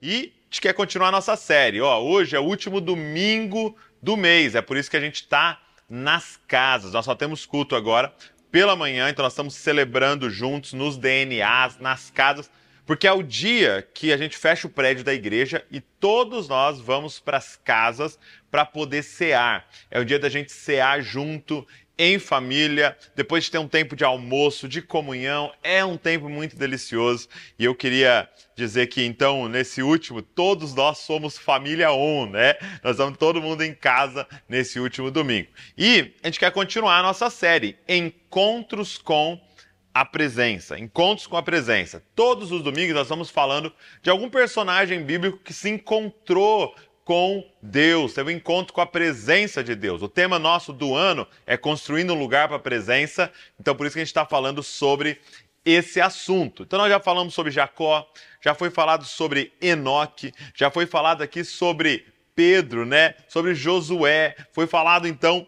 E a gente quer continuar a nossa série. Ó, hoje é o último domingo do mês, é por isso que a gente está nas casas. Nós só temos culto agora pela manhã, então nós estamos celebrando juntos nos DNAs, nas casas, porque é o dia que a gente fecha o prédio da igreja e todos nós vamos para as casas para poder cear. É o dia da gente cear junto em família, depois de ter um tempo de almoço, de comunhão, é um tempo muito delicioso. E eu queria dizer que então, nesse último, todos nós somos família on, né? Nós vamos todo mundo em casa nesse último domingo. E a gente quer continuar a nossa série Encontros com a presença, encontros com a presença. Todos os domingos nós estamos falando de algum personagem bíblico que se encontrou com Deus, teve um encontro com a presença de Deus. O tema nosso do ano é construindo um lugar para a presença, então por isso que a gente está falando sobre esse assunto. Então nós já falamos sobre Jacó, já foi falado sobre Enoque, já foi falado aqui sobre Pedro, né? Sobre Josué, foi falado então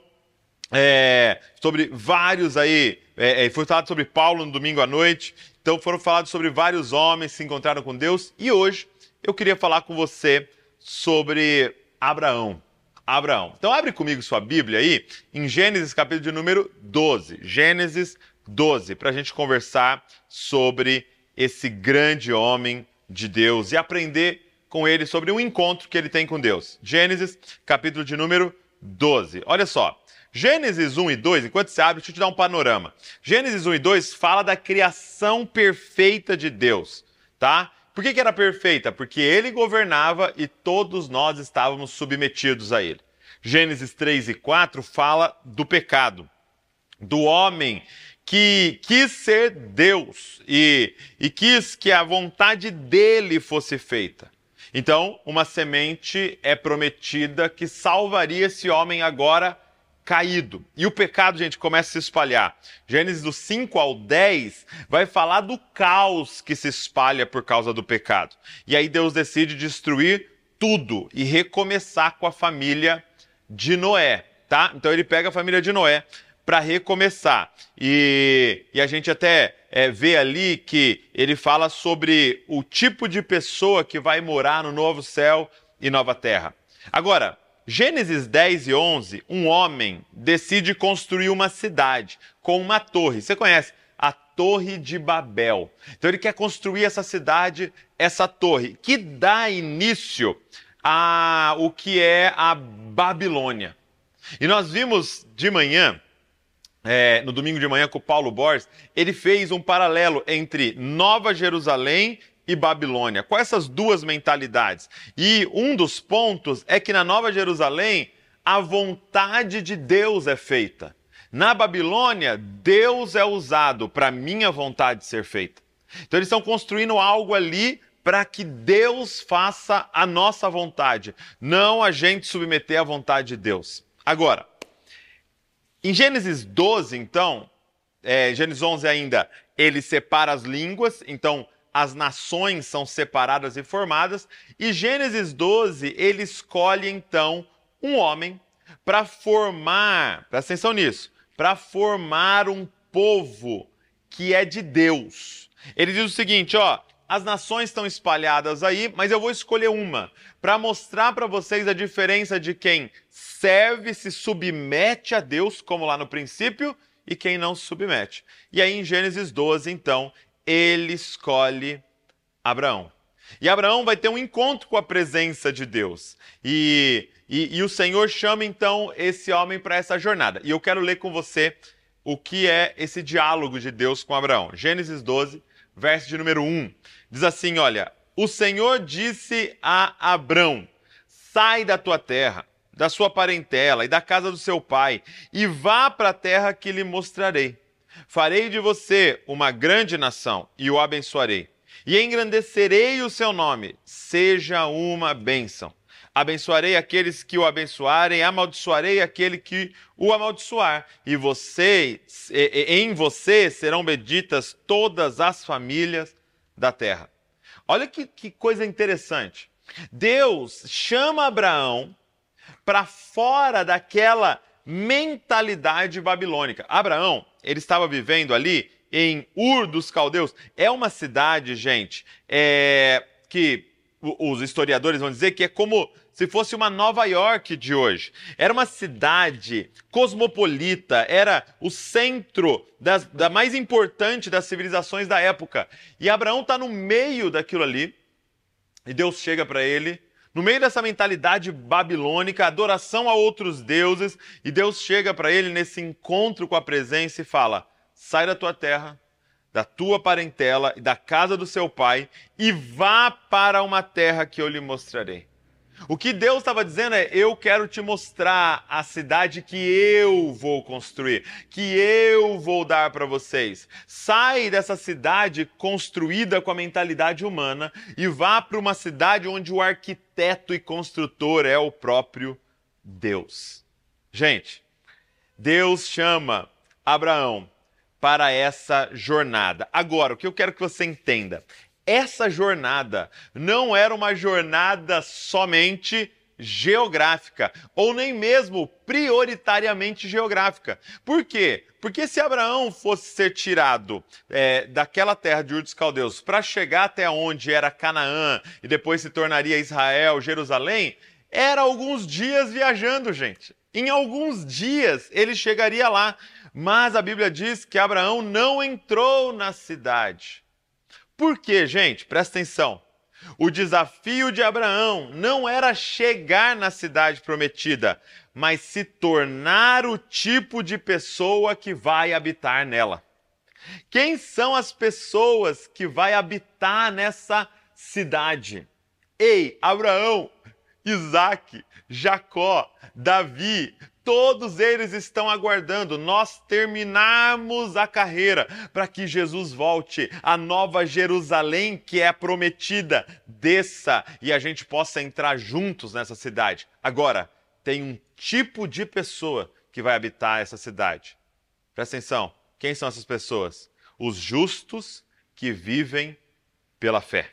é, sobre vários aí, é, é foi falado sobre Paulo no domingo à noite. Então foram falados sobre vários homens que se encontraram com Deus e hoje eu queria falar com você sobre Abraão. Abraão. Então abre comigo sua Bíblia aí em Gênesis capítulo de número 12. Gênesis 12, para a gente conversar sobre esse grande homem de Deus e aprender com ele sobre um encontro que ele tem com Deus. Gênesis capítulo de número 12. Olha só. Gênesis 1 e 2, enquanto você abre, deixa eu te dar um panorama. Gênesis 1 e 2 fala da criação perfeita de Deus, tá? Por que, que era perfeita? Porque ele governava e todos nós estávamos submetidos a ele. Gênesis 3 e 4 fala do pecado, do homem que quis ser Deus e, e quis que a vontade dele fosse feita. Então, uma semente é prometida que salvaria esse homem agora caído. E o pecado, gente, começa a se espalhar. Gênesis do 5 ao 10 vai falar do caos que se espalha por causa do pecado. E aí Deus decide destruir tudo e recomeçar com a família de Noé, tá? Então ele pega a família de Noé para recomeçar. E, e, a gente até é, vê ali que ele fala sobre o tipo de pessoa que vai morar no novo céu e nova terra. Agora, Gênesis 10 e 11, um homem decide construir uma cidade com uma torre. Você conhece? A Torre de Babel. Então ele quer construir essa cidade, essa torre, que dá início a o que é a Babilônia. E nós vimos de manhã, é, no domingo de manhã com o Paulo Borges, ele fez um paralelo entre Nova Jerusalém e Babilônia. Quais essas duas mentalidades? E um dos pontos é que na Nova Jerusalém a vontade de Deus é feita. Na Babilônia, Deus é usado para minha vontade ser feita. Então eles estão construindo algo ali para que Deus faça a nossa vontade, não a gente submeter à vontade de Deus. Agora, em Gênesis 12, então, é, Gênesis 11 ainda, ele separa as línguas, então as nações são separadas e formadas, e Gênesis 12, ele escolhe então um homem para formar, presta atenção nisso, para formar um povo que é de Deus. Ele diz o seguinte, ó, as nações estão espalhadas aí, mas eu vou escolher uma para mostrar para vocês a diferença de quem serve, se submete a Deus, como lá no princípio, e quem não se submete. E aí em Gênesis 12, então, ele escolhe Abraão. E Abraão vai ter um encontro com a presença de Deus. E, e, e o Senhor chama então esse homem para essa jornada. E eu quero ler com você o que é esse diálogo de Deus com Abraão. Gênesis 12, verso de número 1. Diz assim: Olha, o Senhor disse a Abraão: Sai da tua terra, da sua parentela e da casa do seu pai, e vá para a terra que lhe mostrarei. Farei de você uma grande nação e o abençoarei. E engrandecerei o seu nome, seja uma bênção. Abençoarei aqueles que o abençoarem, amaldiçoarei aquele que o amaldiçoar. E você, em você serão benditas todas as famílias da terra. Olha que, que coisa interessante. Deus chama Abraão para fora daquela mentalidade babilônica. Abraão, ele estava vivendo ali em Ur dos Caldeus. É uma cidade, gente, é, que os historiadores vão dizer que é como se fosse uma Nova York de hoje. Era uma cidade cosmopolita, era o centro das, da mais importante das civilizações da época. E Abraão está no meio daquilo ali, e Deus chega para ele, no meio dessa mentalidade babilônica, adoração a outros deuses, e Deus chega para ele nesse encontro com a presença e fala: sai da tua terra, da tua parentela e da casa do seu pai, e vá para uma terra que eu lhe mostrarei. O que Deus estava dizendo é: eu quero te mostrar a cidade que eu vou construir, que eu vou dar para vocês. Sai dessa cidade construída com a mentalidade humana e vá para uma cidade onde o arquiteto e construtor é o próprio Deus. Gente, Deus chama Abraão para essa jornada. Agora, o que eu quero que você entenda essa jornada não era uma jornada somente geográfica, ou nem mesmo prioritariamente geográfica. Por quê? Porque se Abraão fosse ser tirado é, daquela terra de Ur dos Caldeus para chegar até onde era Canaã e depois se tornaria Israel, Jerusalém, era alguns dias viajando, gente. Em alguns dias ele chegaria lá. Mas a Bíblia diz que Abraão não entrou na cidade. Por quê, gente? Presta atenção. O desafio de Abraão não era chegar na cidade prometida, mas se tornar o tipo de pessoa que vai habitar nela. Quem são as pessoas que vai habitar nessa cidade? Ei, Abraão, Isaac, Jacó, Davi, Todos eles estão aguardando nós terminarmos a carreira para que Jesus volte, a nova Jerusalém que é prometida, desça e a gente possa entrar juntos nessa cidade. Agora, tem um tipo de pessoa que vai habitar essa cidade. Presta atenção: quem são essas pessoas? Os justos que vivem pela fé.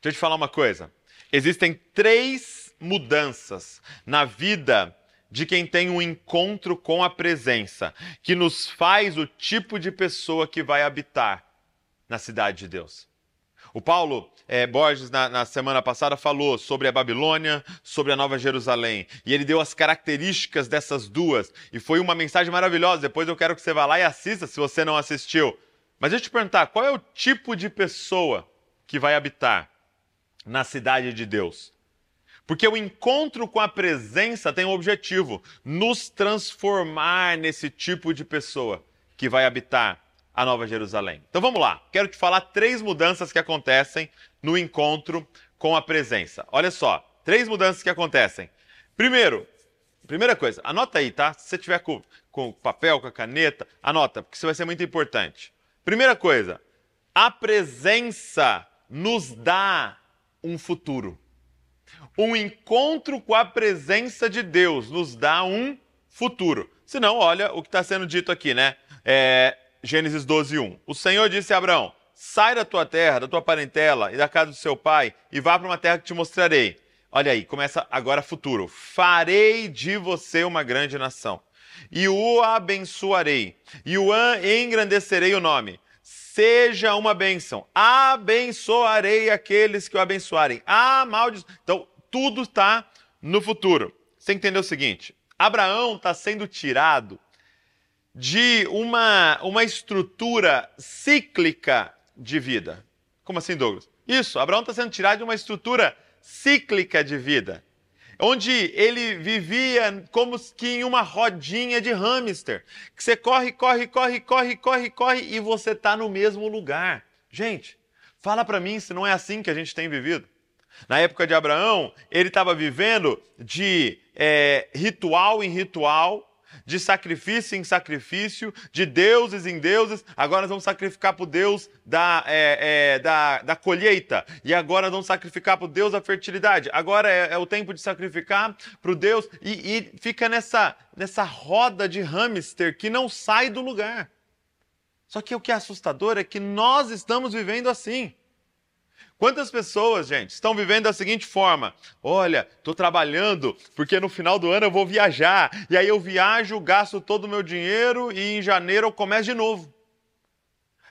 Deixa eu te falar uma coisa. Existem três mudanças na vida de quem tem um encontro com a presença, que nos faz o tipo de pessoa que vai habitar na cidade de Deus. O Paulo é, Borges, na, na, semana passada, falou sobre a Babilônia, sobre a Nova Jerusalém. E ele deu as características dessas duas. E foi uma mensagem maravilhosa. Depois eu quero que você vá lá e assista, se você não assistiu. Mas deixa eu te perguntar: qual é o tipo de pessoa que vai habitar na cidade de Deus? Porque o encontro com a presença tem um objetivo: nos transformar nesse tipo de pessoa que vai habitar a Nova Jerusalém. Então vamos lá, quero te falar três mudanças que acontecem no encontro com a presença. Olha só, três mudanças que acontecem. Primeiro, primeira coisa, anota aí, tá? Se você tiver com, com papel, com a caneta, anota, porque isso vai ser muito importante. Primeira coisa, a presença nos dá um futuro. Um encontro com a presença de Deus nos dá um futuro. Se não, olha o que está sendo dito aqui, né? É, Gênesis 12, 1. O Senhor disse a Abraão: Sai da tua terra, da tua parentela e da casa do seu pai e vá para uma terra que te mostrarei. Olha aí, começa agora futuro. Farei de você uma grande nação e o abençoarei e o engrandecerei o nome. Seja uma bênção. Abençoarei aqueles que o abençoarem. Amaldiço. Então, tudo está no futuro. Você entendeu o seguinte? Abraão está sendo tirado de uma, uma estrutura cíclica de vida. Como assim, Douglas? Isso, Abraão está sendo tirado de uma estrutura cíclica de vida, onde ele vivia como que em uma rodinha de hamster, que você corre, corre, corre, corre, corre, corre e você está no mesmo lugar. Gente, fala para mim se não é assim que a gente tem vivido. Na época de Abraão, ele estava vivendo de é, ritual em ritual, de sacrifício em sacrifício, de deuses em deuses. Agora nós vamos sacrificar para o Deus da, é, é, da, da, colheita. E agora nós vamos sacrificar para o Deus da fertilidade. Agora é, é o tempo de sacrificar para o Deus. E, e fica nessa, nessa roda de hamster que não sai do lugar. Só que o que é assustador é que nós estamos vivendo assim. Quantas pessoas, gente, estão vivendo da seguinte forma: olha, estou trabalhando porque no final do ano eu vou viajar, e aí eu viajo, gasto todo o meu dinheiro e em janeiro eu começo de novo.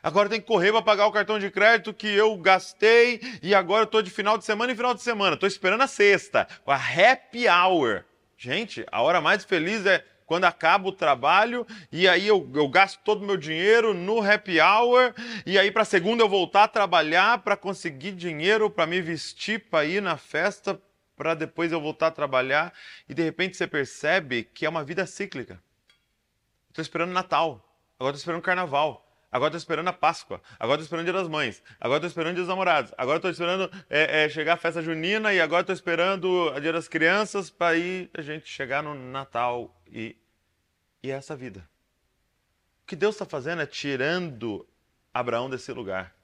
Agora tem que correr para pagar o cartão de crédito que eu gastei e agora eu estou de final de semana em final de semana. Estou esperando a sexta, a happy hour. Gente, a hora mais feliz é quando acaba o trabalho e aí eu, eu gasto todo o meu dinheiro no happy hour e aí para segunda eu voltar a trabalhar para conseguir dinheiro para me vestir para ir na festa para depois eu voltar a trabalhar e de repente você percebe que é uma vida cíclica. Estou esperando Natal, agora estou esperando Carnaval. Agora estou esperando a Páscoa. Agora estou esperando o Dia das Mães. Agora estou esperando o Dia dos Namorados. Agora estou esperando é, é, chegar a festa junina e agora estou esperando o Dia das Crianças para ir a gente chegar no Natal e, e é essa vida. O que Deus está fazendo é tirando Abraão desse lugar.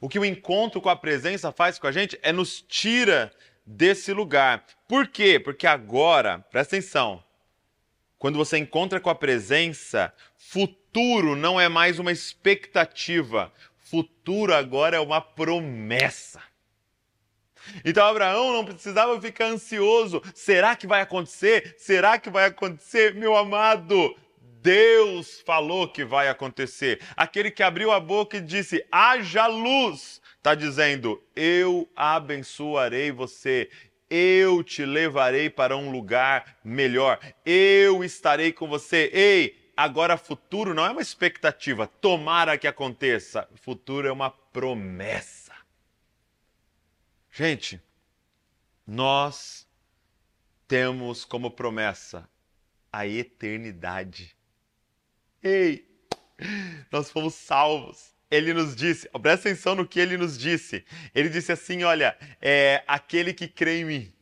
O que o encontro com a presença faz com a gente é nos tira desse lugar. Por quê? Porque agora, presta atenção, quando você encontra com a presença, futuro futuro não é mais uma expectativa, futuro agora é uma promessa. Então Abraão não precisava ficar ansioso. Será que vai acontecer? Será que vai acontecer? Meu amado, Deus falou que vai acontecer. Aquele que abriu a boca e disse: haja luz, está dizendo: eu abençoarei você. Eu te levarei para um lugar melhor. Eu estarei com você. Ei, Agora, futuro não é uma expectativa, tomara que aconteça. Futuro é uma promessa. Gente, nós temos como promessa a eternidade. Ei, nós fomos salvos. Ele nos disse, presta atenção no que ele nos disse. Ele disse assim: olha, é aquele que crê em mim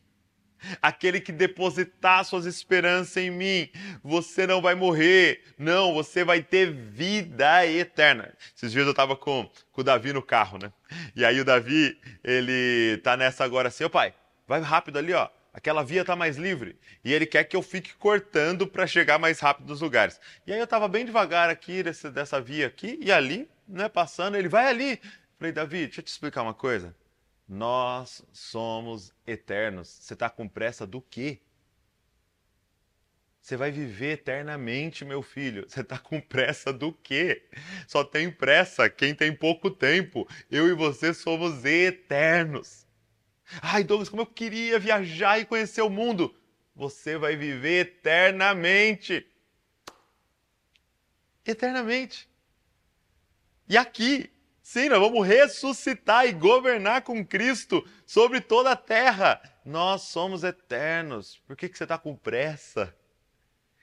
aquele que depositar suas esperanças em mim, você não vai morrer, não, você vai ter vida eterna. Esses dias eu estava com, com o Davi no carro, né? E aí o Davi, ele tá nessa agora assim, ô pai, vai rápido ali, ó. Aquela via tá mais livre e ele quer que eu fique cortando para chegar mais rápido nos lugares. E aí eu estava bem devagar aqui desse, dessa via aqui e ali, né, passando, ele vai ali. Falei, Davi, deixa eu te explicar uma coisa. Nós somos eternos. Você está com pressa do quê? Você vai viver eternamente, meu filho. Você está com pressa do quê? Só tem pressa quem tem pouco tempo. Eu e você somos eternos. Ai, Douglas, como eu queria viajar e conhecer o mundo. Você vai viver eternamente. Eternamente. E aqui, Sim, nós vamos ressuscitar e governar com Cristo sobre toda a terra. Nós somos eternos. Por que, que você está com pressa?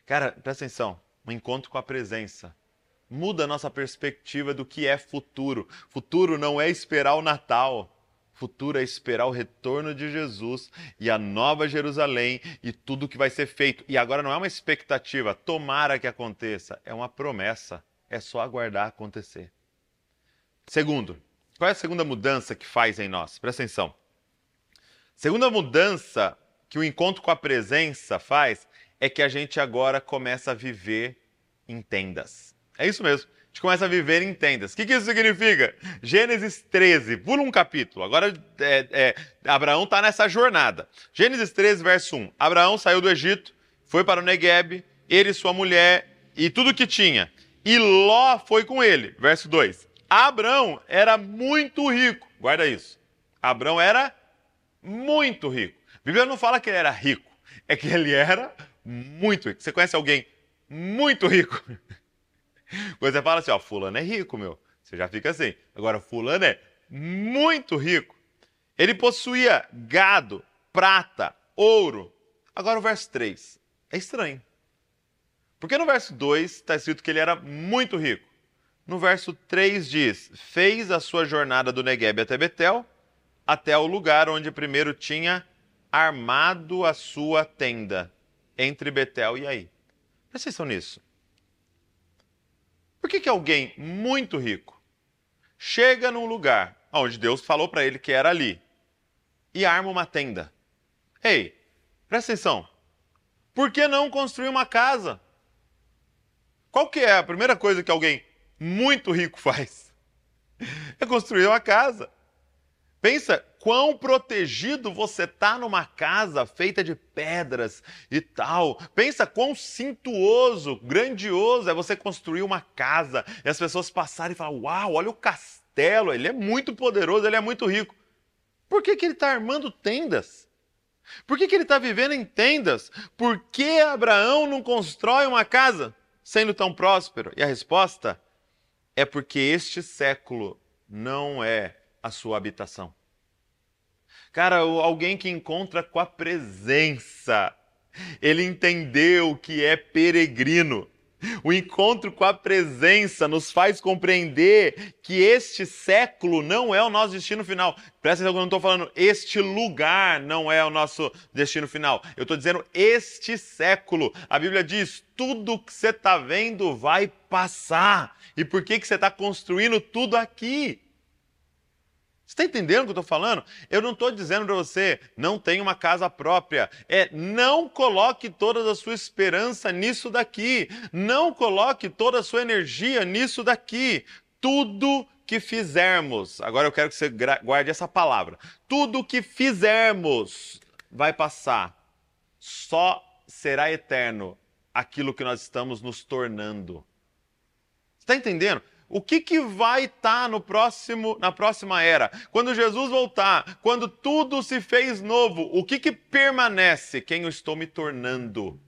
Cara, presta atenção. Um encontro com a presença muda a nossa perspectiva do que é futuro. Futuro não é esperar o Natal. Futuro é esperar o retorno de Jesus e a nova Jerusalém e tudo que vai ser feito. E agora não é uma expectativa, tomara que aconteça, é uma promessa. É só aguardar acontecer. Segundo, qual é a segunda mudança que faz em nós? Presta atenção. Segunda mudança que o encontro com a presença faz é que a gente agora começa a viver em tendas. É isso mesmo. A gente começa a viver em tendas. O que, que isso significa? Gênesis 13, pula um capítulo. Agora é, é, Abraão está nessa jornada. Gênesis 13, verso 1. Abraão saiu do Egito, foi para o Negueb, ele, sua mulher e tudo que tinha. E Ló foi com ele. Verso 2. Abraão era muito rico. Guarda isso. Abraão era muito rico. A Bíblia não fala que ele era rico, é que ele era muito rico. Você conhece alguém muito rico? Quando você fala assim, ó, fulano é rico, meu. Você já fica assim. Agora, fulano é muito rico. Ele possuía gado, prata, ouro. Agora o verso 3. É estranho. Porque no verso 2 está escrito que ele era muito rico. No verso 3 diz: Fez a sua jornada do Negueb até Betel, até o lugar onde primeiro tinha armado a sua tenda, entre Betel e aí. Presta atenção nisso. Por que, que alguém muito rico chega num lugar onde Deus falou para ele que era ali e arma uma tenda? Ei, presta atenção. Por que não construir uma casa? Qual que é a primeira coisa que alguém muito rico faz. É construir uma casa. Pensa quão protegido você está numa casa feita de pedras e tal. Pensa quão cintuoso, grandioso é você construir uma casa e as pessoas passarem e falar: Uau, olha o castelo, ele é muito poderoso, ele é muito rico. Por que, que ele está armando tendas? Por que, que ele está vivendo em tendas? Por que Abraão não constrói uma casa sendo tão próspero? E a resposta é porque este século não é a sua habitação. Cara, alguém que encontra com a presença, ele entendeu que é peregrino. O encontro com a presença nos faz compreender que este século não é o nosso destino final. Presta atenção que eu não estou falando este lugar não é o nosso destino final. Eu estou dizendo este século. A Bíblia diz: tudo que você está vendo vai passar. E por que, que você está construindo tudo aqui? Você está entendendo o que eu estou falando? Eu não estou dizendo para você não tem uma casa própria. É não coloque toda a sua esperança nisso daqui. Não coloque toda a sua energia nisso daqui. Tudo que fizermos, agora eu quero que você guarde essa palavra. Tudo que fizermos vai passar. Só será eterno aquilo que nós estamos nos tornando. Está entendendo? O que, que vai estar tá no próximo, na próxima era? Quando Jesus voltar, quando tudo se fez novo, o que, que permanece? Quem eu estou me tornando,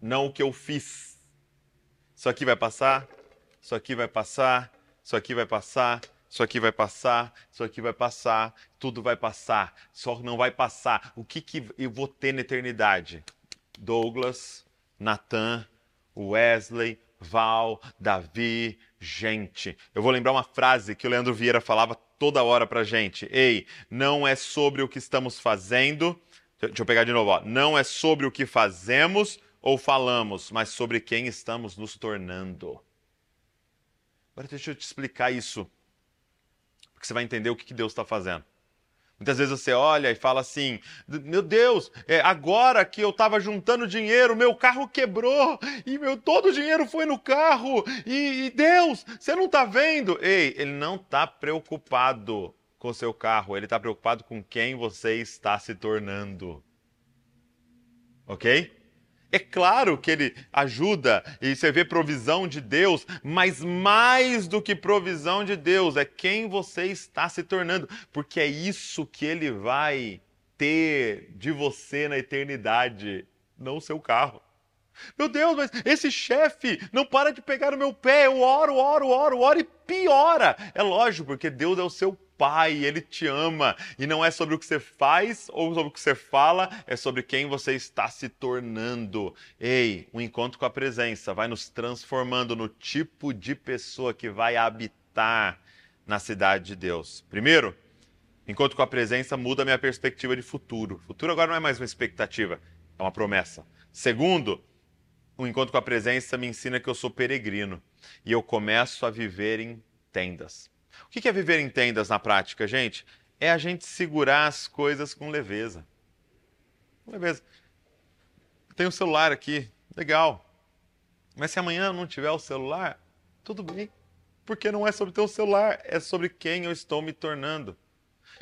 não o que eu fiz. Isso aqui vai passar, isso aqui vai passar, isso aqui vai passar, isso aqui vai passar, isso aqui vai passar, tudo vai passar, só não vai passar. O que, que eu vou ter na eternidade? Douglas, Nathan, Wesley, Val, Davi, gente. Eu vou lembrar uma frase que o Leandro Vieira falava toda hora pra gente. Ei, não é sobre o que estamos fazendo. Deixa eu pegar de novo, ó. Não é sobre o que fazemos ou falamos, mas sobre quem estamos nos tornando. Agora deixa eu te explicar isso, porque você vai entender o que Deus está fazendo. Muitas vezes você olha e fala assim: meu Deus, é, agora que eu estava juntando dinheiro, meu carro quebrou e meu todo o dinheiro foi no carro. E, e Deus, você não está vendo? Ei, ele não está preocupado com o seu carro, ele está preocupado com quem você está se tornando. Ok? É claro que ele ajuda e você vê provisão de Deus, mas mais do que provisão de Deus é quem você está se tornando, porque é isso que ele vai ter de você na eternidade, não o seu carro. Meu Deus, mas esse chefe não para de pegar no meu pé. Eu oro, oro, oro, oro e piora. É lógico, porque Deus é o seu Pai, Ele te ama. E não é sobre o que você faz ou sobre o que você fala, é sobre quem você está se tornando. Ei, o um encontro com a presença vai nos transformando no tipo de pessoa que vai habitar na cidade de Deus. Primeiro, encontro com a presença muda minha perspectiva de futuro. Futuro agora não é mais uma expectativa, é uma promessa. Segundo, o encontro com a presença me ensina que eu sou peregrino e eu começo a viver em tendas. O que é viver em tendas na prática, gente? É a gente segurar as coisas com leveza. Com leveza. Tem um celular aqui, legal. Mas se amanhã não tiver o celular, tudo bem. Porque não é sobre ter o celular, é sobre quem eu estou me tornando.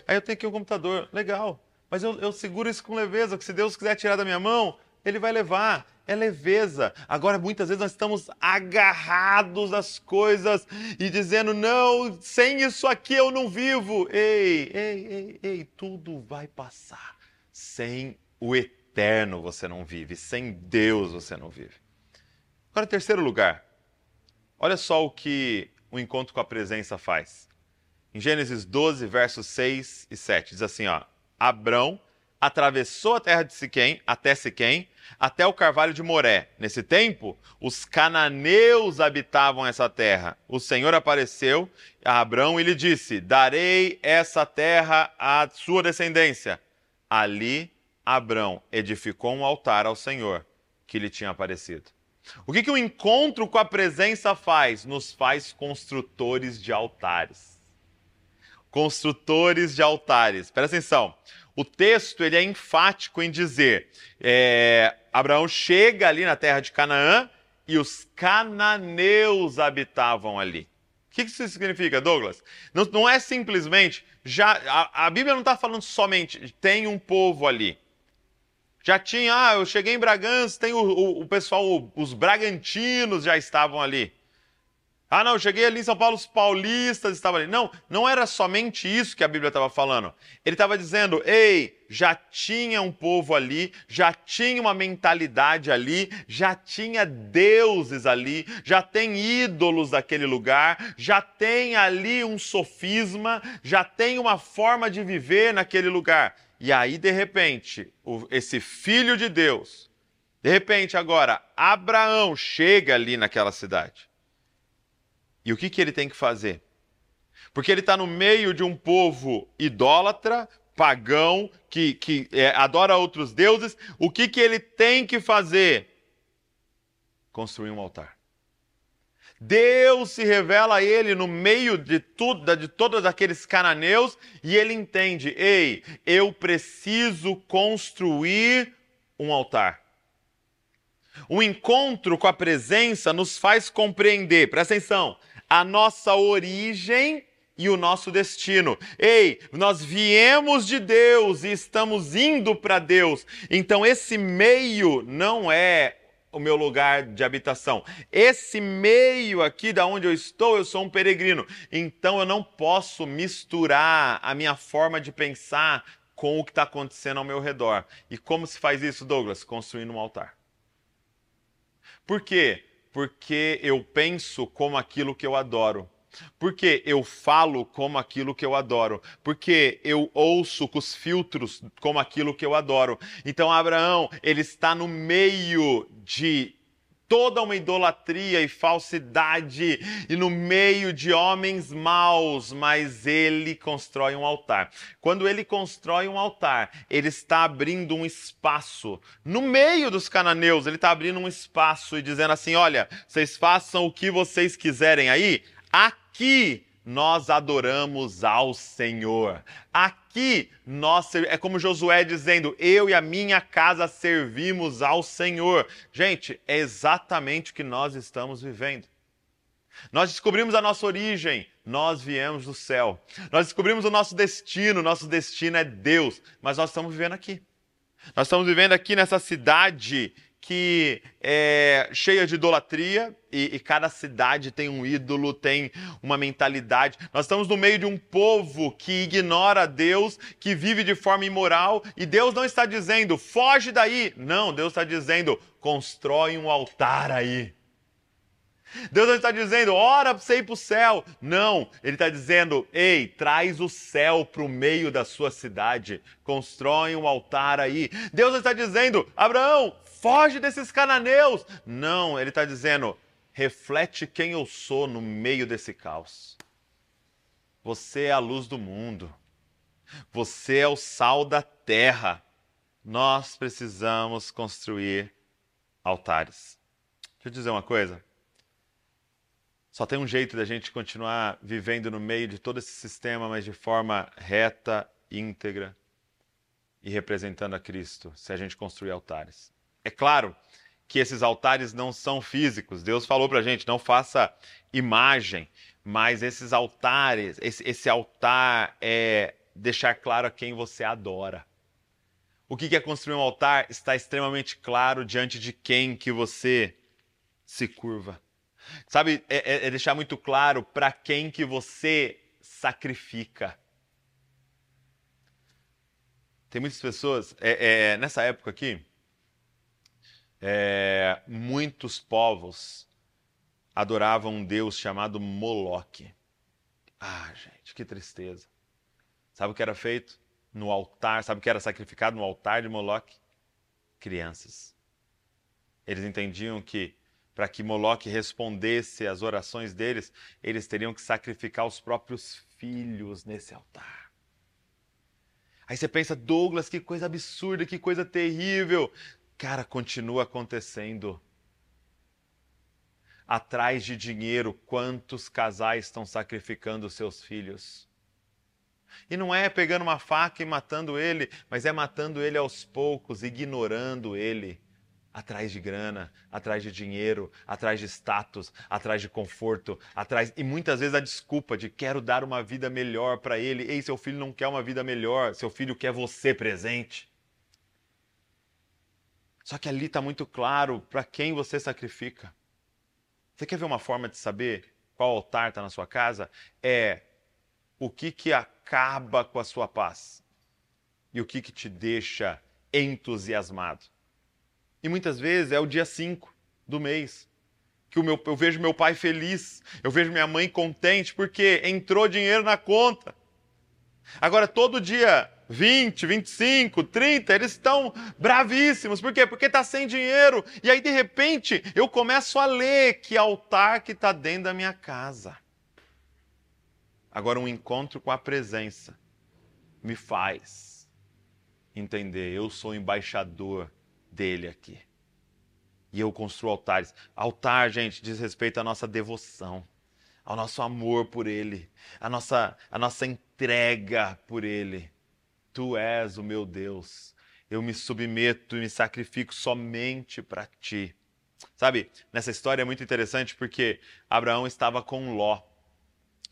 Aí eu tenho aqui um computador, legal. Mas eu, eu seguro isso com leveza, que se Deus quiser tirar da minha mão, Ele vai levar é leveza. Agora, muitas vezes nós estamos agarrados às coisas e dizendo: não, sem isso aqui eu não vivo. Ei, ei, ei, ei, tudo vai passar. Sem o eterno você não vive, sem Deus você não vive. Agora, terceiro lugar, olha só o que o encontro com a presença faz. Em Gênesis 12, versos 6 e 7, diz assim: ó, Abrão atravessou a terra de Siquém, até Siquém, até o carvalho de Moré. Nesse tempo, os cananeus habitavam essa terra. O Senhor apareceu a Abrão e lhe disse: Darei essa terra à sua descendência. Ali, Abrão edificou um altar ao Senhor que lhe tinha aparecido. O que, que o encontro com a presença faz? Nos faz construtores de altares. Construtores de altares. Presta atenção o texto ele é enfático em dizer: é, Abraão chega ali na terra de Canaã e os cananeus habitavam ali. O que isso significa, Douglas? Não, não é simplesmente. já a, a Bíblia não está falando somente tem um povo ali. Já tinha, ah, eu cheguei em Bragança, tem o, o, o pessoal, os bragantinos já estavam ali. Ah, não, cheguei ali em São Paulo, os paulistas estavam ali. Não, não era somente isso que a Bíblia estava falando. Ele estava dizendo, ei, já tinha um povo ali, já tinha uma mentalidade ali, já tinha deuses ali, já tem ídolos daquele lugar, já tem ali um sofisma, já tem uma forma de viver naquele lugar. E aí, de repente, esse filho de Deus, de repente agora, Abraão chega ali naquela cidade. E o que, que ele tem que fazer? Porque ele está no meio de um povo idólatra, pagão, que, que é, adora outros deuses. O que, que ele tem que fazer? Construir um altar. Deus se revela a ele no meio de tudo, de todos aqueles cananeus, e ele entende: ei, eu preciso construir um altar. O encontro com a presença nos faz compreender, presta atenção, a nossa origem e o nosso destino. Ei, nós viemos de Deus e estamos indo para Deus. Então esse meio não é o meu lugar de habitação. Esse meio aqui da onde eu estou, eu sou um peregrino. Então eu não posso misturar a minha forma de pensar com o que está acontecendo ao meu redor. E como se faz isso, Douglas? Construindo um altar. Por quê? Porque eu penso como aquilo que eu adoro. Porque eu falo como aquilo que eu adoro. Porque eu ouço com os filtros como aquilo que eu adoro. Então, Abraão, ele está no meio de toda uma idolatria e falsidade e no meio de homens maus, mas ele constrói um altar. Quando ele constrói um altar, ele está abrindo um espaço no meio dos cananeus, ele está abrindo um espaço e dizendo assim: olha, vocês façam o que vocês quiserem aí, aqui nós adoramos ao Senhor. Aqui nós é como Josué dizendo: "Eu e a minha casa servimos ao Senhor". Gente, é exatamente o que nós estamos vivendo. Nós descobrimos a nossa origem, nós viemos do céu. Nós descobrimos o nosso destino, nosso destino é Deus, mas nós estamos vivendo aqui. Nós estamos vivendo aqui nessa cidade que é cheia de idolatria e, e, cada cidade tem um ídolo, tem uma mentalidade. Nós estamos no meio de um povo que ignora Deus, que vive de forma imoral e Deus não está dizendo foge daí. Não, Deus está dizendo constrói um altar aí. Deus não está dizendo, ora para você ir para o céu. Não, Ele está dizendo, ei, traz o céu para o meio da sua cidade, constrói um altar aí. Deus não está dizendo, Abraão, foge desses cananeus. Não, Ele está dizendo, reflete quem eu sou no meio desse caos. Você é a luz do mundo, você é o sal da terra. Nós precisamos construir altares. Deixa eu dizer uma coisa. Só tem um jeito da gente continuar vivendo no meio de todo esse sistema, mas de forma reta, íntegra e representando a Cristo, se a gente construir altares. É claro que esses altares não são físicos. Deus falou para a gente, não faça imagem, mas esses altares, esse, esse altar é deixar claro a quem você adora. O que é construir um altar está extremamente claro diante de quem que você se curva. Sabe, é, é, é deixar muito claro para quem que você sacrifica. Tem muitas pessoas, é, é nessa época aqui, é, muitos povos adoravam um deus chamado Moloque. Ah, gente, que tristeza. Sabe o que era feito no altar? Sabe o que era sacrificado no altar de Moloque? Crianças. Eles entendiam que para que Moloque respondesse às orações deles, eles teriam que sacrificar os próprios filhos nesse altar. Aí você pensa, Douglas, que coisa absurda, que coisa terrível. Cara, continua acontecendo. Atrás de dinheiro, quantos casais estão sacrificando seus filhos? E não é pegando uma faca e matando ele, mas é matando ele aos poucos, ignorando ele atrás de grana, atrás de dinheiro, atrás de status, atrás de conforto, atrás e muitas vezes a desculpa de quero dar uma vida melhor para ele. Ei, seu filho não quer uma vida melhor, seu filho quer você presente. Só que ali está muito claro para quem você sacrifica. Você quer ver uma forma de saber qual altar está na sua casa? É o que que acaba com a sua paz e o que que te deixa entusiasmado. E muitas vezes é o dia 5 do mês que o meu, eu vejo meu pai feliz, eu vejo minha mãe contente, porque entrou dinheiro na conta. Agora, todo dia 20, 25, 30, eles estão bravíssimos. Por quê? Porque está sem dinheiro. E aí, de repente, eu começo a ler que altar que está dentro da minha casa. Agora, um encontro com a presença me faz entender, eu sou embaixador dele aqui. E eu construo altares. Altar, gente, diz respeito à nossa devoção, ao nosso amor por ele, a nossa, a nossa entrega por ele. Tu és o meu Deus. Eu me submeto e me sacrifico somente para ti. Sabe, nessa história é muito interessante porque Abraão estava com Ló.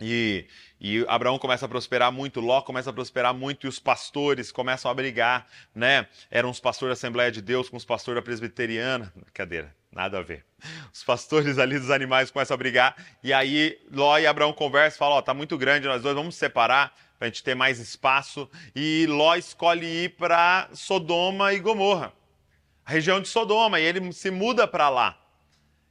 E, e, Abraão começa a prosperar muito, Ló começa a prosperar muito e os pastores começam a brigar, né? Eram os pastores da Assembleia de Deus com os pastores da Presbiteriana. Cadeira, nada a ver. Os pastores ali dos animais começam a brigar e aí Ló e Abraão conversam e falam: Ó, oh, tá muito grande, nós dois vamos separar para a gente ter mais espaço. E Ló escolhe ir para Sodoma e Gomorra, a região de Sodoma, e ele se muda para lá.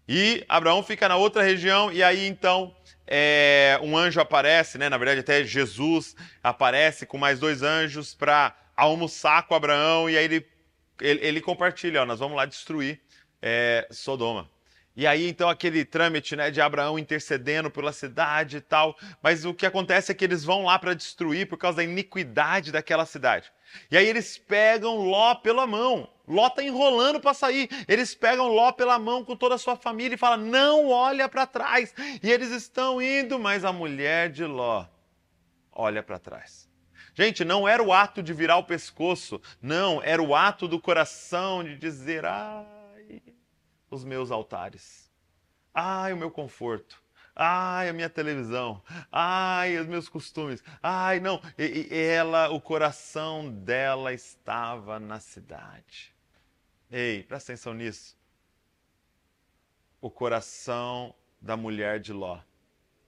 E Abraão fica na outra região e aí então é, um anjo aparece, né? Na verdade, até Jesus aparece com mais dois anjos para almoçar com Abraão e aí ele, ele, ele compartilha: ó, nós vamos lá destruir é, Sodoma. E aí, então, aquele trâmite né, de Abraão intercedendo pela cidade e tal. Mas o que acontece é que eles vão lá para destruir por causa da iniquidade daquela cidade. E aí eles pegam Ló pela mão. Ló está enrolando para sair. Eles pegam Ló pela mão com toda a sua família e falam: não olha para trás. E eles estão indo, mas a mulher de Ló olha para trás. Gente, não era o ato de virar o pescoço, não, era o ato do coração de dizer: ai, os meus altares, ai, o meu conforto, Ai, a minha televisão. Ai, os meus costumes. Ai, não. E, ela, o coração dela estava na cidade. Ei, presta atenção nisso. O coração da mulher de Ló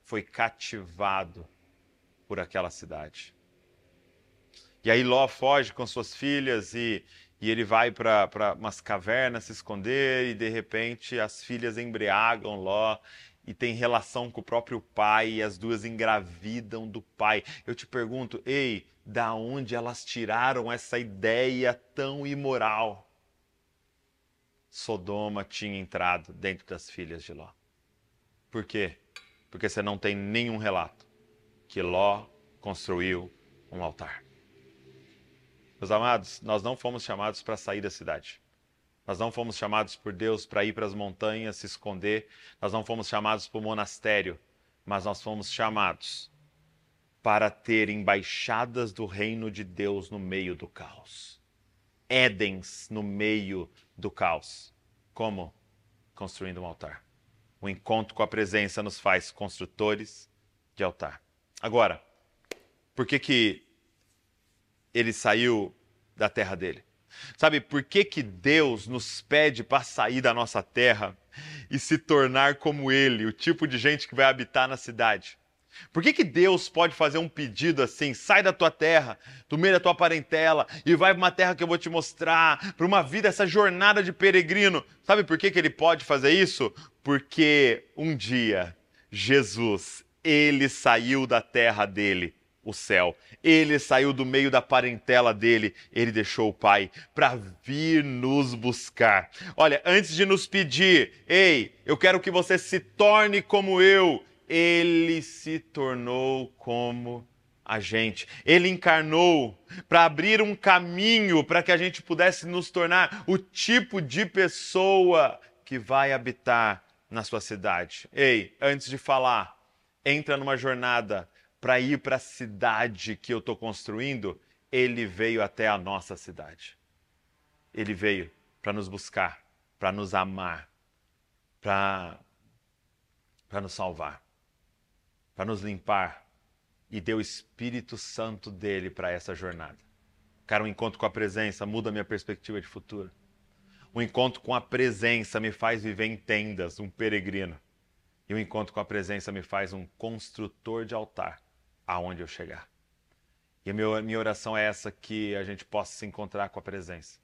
foi cativado por aquela cidade. E aí Ló foge com suas filhas e, e ele vai para umas cavernas se esconder e de repente as filhas embriagam Ló e tem relação com o próprio pai e as duas engravidam do pai. Eu te pergunto, ei, da onde elas tiraram essa ideia tão imoral? Sodoma tinha entrado dentro das filhas de Ló. Por quê? Porque você não tem nenhum relato que Ló construiu um altar. Meus amados, nós não fomos chamados para sair da cidade. Nós não fomos chamados por Deus para ir para as montanhas, se esconder. Nós não fomos chamados para o monastério, mas nós fomos chamados para ter embaixadas do reino de Deus no meio do caos. Édens no meio do caos. Como? Construindo um altar. O encontro com a presença nos faz construtores de altar. Agora, por que que ele saiu da terra dele? Sabe por que, que Deus nos pede para sair da nossa terra e se tornar como Ele, o tipo de gente que vai habitar na cidade? Por que, que Deus pode fazer um pedido assim? Sai da tua terra, do meio da tua parentela e vai para uma terra que eu vou te mostrar, para uma vida, essa jornada de peregrino. Sabe por que, que Ele pode fazer isso? Porque um dia Jesus, ele saiu da terra dele o céu. Ele saiu do meio da parentela dele, ele deixou o Pai para vir nos buscar. Olha, antes de nos pedir, ei, eu quero que você se torne como eu, ele se tornou como a gente. Ele encarnou para abrir um caminho para que a gente pudesse nos tornar o tipo de pessoa que vai habitar na sua cidade. Ei, antes de falar, entra numa jornada para ir para a cidade que eu estou construindo, ele veio até a nossa cidade. Ele veio para nos buscar para nos amar, para nos salvar, para nos limpar e dê o Espírito Santo dele para essa jornada. Cara, um encontro com a presença muda minha perspectiva de futuro. Um encontro com a presença me faz viver em tendas, um peregrino. E um encontro com a presença me faz um construtor de altar aonde eu chegar. E a minha oração é essa: que a gente possa se encontrar com a presença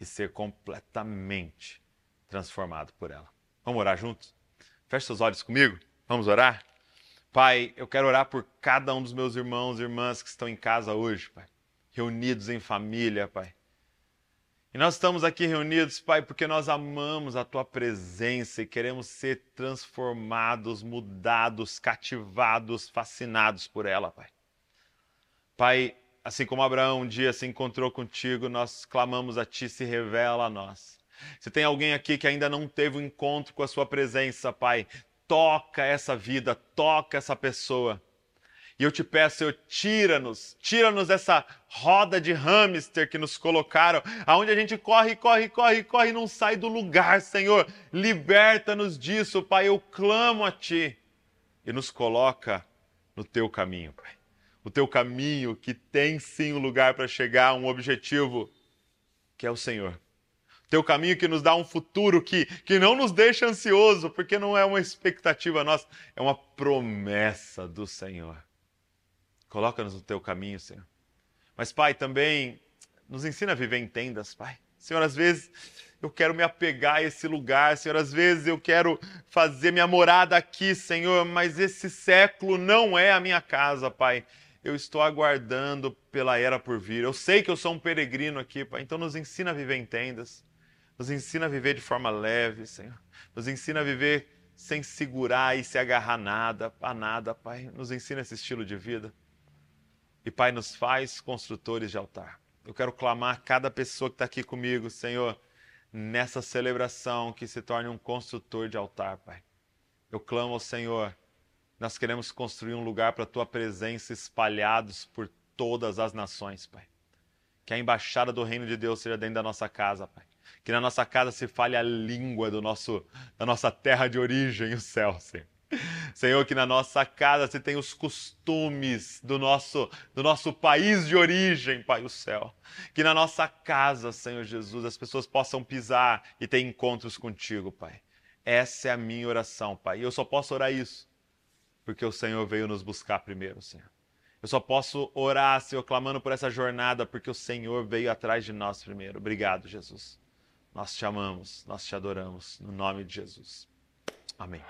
e ser completamente transformado por ela. Vamos orar juntos? Feche seus olhos comigo. Vamos orar? Pai, eu quero orar por cada um dos meus irmãos e irmãs que estão em casa hoje, Pai. Reunidos em família, Pai. E nós estamos aqui reunidos, Pai, porque nós amamos a Tua presença e queremos ser transformados, mudados, cativados, fascinados por ela, Pai. Pai, assim como Abraão um dia se encontrou contigo, nós clamamos a Ti, se revela a nós. Se tem alguém aqui que ainda não teve um encontro com a Sua presença, Pai, toca essa vida, toca essa pessoa. E eu te peço, Senhor, tira-nos, tira-nos dessa roda de hamster que nos colocaram, aonde a gente corre, corre, corre, corre e não sai do lugar, Senhor. Liberta-nos disso, Pai. Eu clamo a Ti e nos coloca no Teu caminho, Pai. O Teu caminho que tem sim um lugar para chegar, um objetivo, que é o Senhor. Teu caminho que nos dá um futuro que, que não nos deixa ansioso, porque não é uma expectativa nossa, é uma promessa do Senhor. Coloca-nos no teu caminho, Senhor. Mas, Pai, também nos ensina a viver em tendas, Pai. Senhor, às vezes eu quero me apegar a esse lugar, Senhor, às vezes eu quero fazer minha morada aqui, Senhor, mas esse século não é a minha casa, Pai. Eu estou aguardando pela era por vir. Eu sei que eu sou um peregrino aqui, Pai, então nos ensina a viver em tendas. Nos ensina a viver de forma leve, Senhor. Nos ensina a viver sem segurar e se agarrar nada, a nada, Pai. Nos ensina esse estilo de vida. E, Pai, nos faz construtores de altar. Eu quero clamar cada pessoa que está aqui comigo, Senhor, nessa celebração que se torne um construtor de altar, Pai. Eu clamo ao Senhor, nós queremos construir um lugar para a Tua presença espalhados por todas as nações, Pai. Que a embaixada do reino de Deus seja dentro da nossa casa, Pai. Que na nossa casa se fale a língua do nosso, da nossa terra de origem, o céu, Senhor. Senhor, que na nossa casa você tem os costumes do nosso, do nosso país de origem, Pai do céu. Que na nossa casa, Senhor Jesus, as pessoas possam pisar e ter encontros contigo, Pai. Essa é a minha oração, Pai. E eu só posso orar isso porque o Senhor veio nos buscar primeiro, Senhor. Eu só posso orar, Senhor, clamando por essa jornada, porque o Senhor veio atrás de nós primeiro. Obrigado, Jesus. Nós te amamos, nós te adoramos, no nome de Jesus. Amém.